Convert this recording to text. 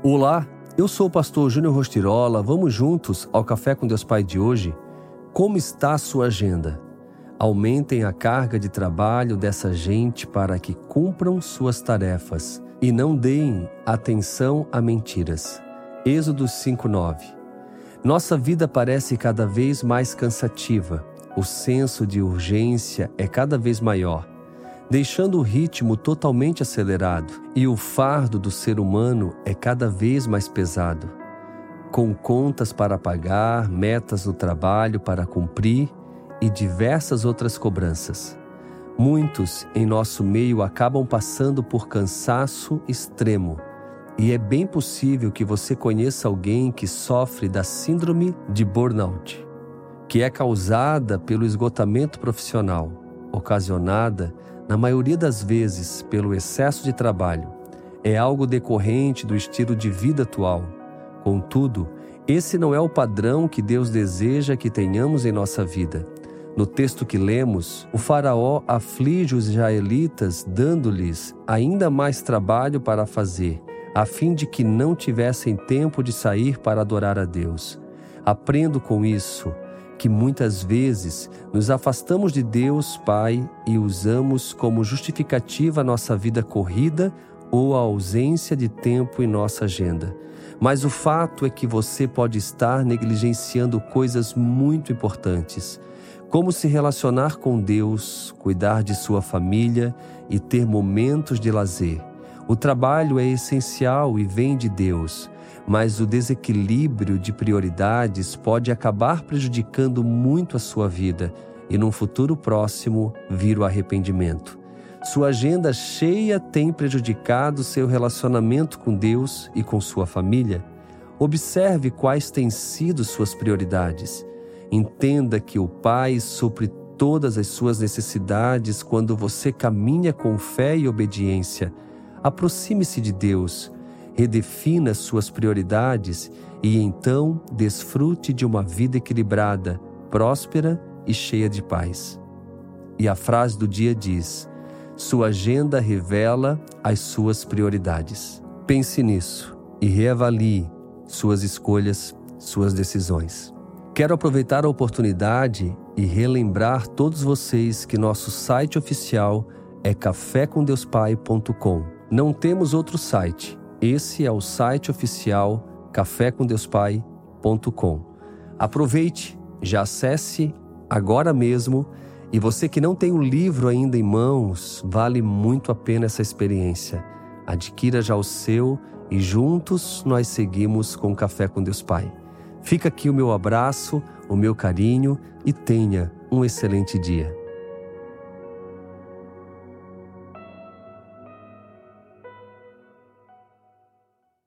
Olá, eu sou o pastor Júnior Rostirola. Vamos juntos ao Café com Deus Pai de hoje? Como está a sua agenda? Aumentem a carga de trabalho dessa gente para que cumpram suas tarefas e não deem atenção a mentiras. Êxodo 5:9. Nossa vida parece cada vez mais cansativa. O senso de urgência é cada vez maior deixando o ritmo totalmente acelerado, e o fardo do ser humano é cada vez mais pesado. Com contas para pagar, metas no trabalho para cumprir e diversas outras cobranças. Muitos em nosso meio acabam passando por cansaço extremo, e é bem possível que você conheça alguém que sofre da síndrome de burnout, que é causada pelo esgotamento profissional, ocasionada na maioria das vezes pelo excesso de trabalho, é algo decorrente do estilo de vida atual. Contudo, esse não é o padrão que Deus deseja que tenhamos em nossa vida. No texto que lemos, o Faraó aflige os israelitas, dando-lhes ainda mais trabalho para fazer, a fim de que não tivessem tempo de sair para adorar a Deus. Aprendo com isso que muitas vezes nos afastamos de Deus Pai e usamos como justificativa a nossa vida corrida ou a ausência de tempo em nossa agenda. Mas o fato é que você pode estar negligenciando coisas muito importantes, como se relacionar com Deus, cuidar de sua família e ter momentos de lazer. O trabalho é essencial e vem de Deus mas o desequilíbrio de prioridades pode acabar prejudicando muito a sua vida e, num futuro próximo, vir o arrependimento. Sua agenda cheia tem prejudicado seu relacionamento com Deus e com sua família? Observe quais têm sido suas prioridades. Entenda que o Pai supre todas as suas necessidades quando você caminha com fé e obediência. Aproxime-se de Deus redefina suas prioridades e então desfrute de uma vida equilibrada, próspera e cheia de paz. E a frase do dia diz: Sua agenda revela as suas prioridades. Pense nisso e reavalie suas escolhas, suas decisões. Quero aproveitar a oportunidade e relembrar todos vocês que nosso site oficial é cafécomdeuspai.com. Não temos outro site esse é o site oficial cafécomdeuspai.com. Aproveite, já acesse agora mesmo. E você que não tem o livro ainda em mãos, vale muito a pena essa experiência. Adquira já o seu e juntos nós seguimos com Café com Deus Pai. Fica aqui o meu abraço, o meu carinho e tenha um excelente dia.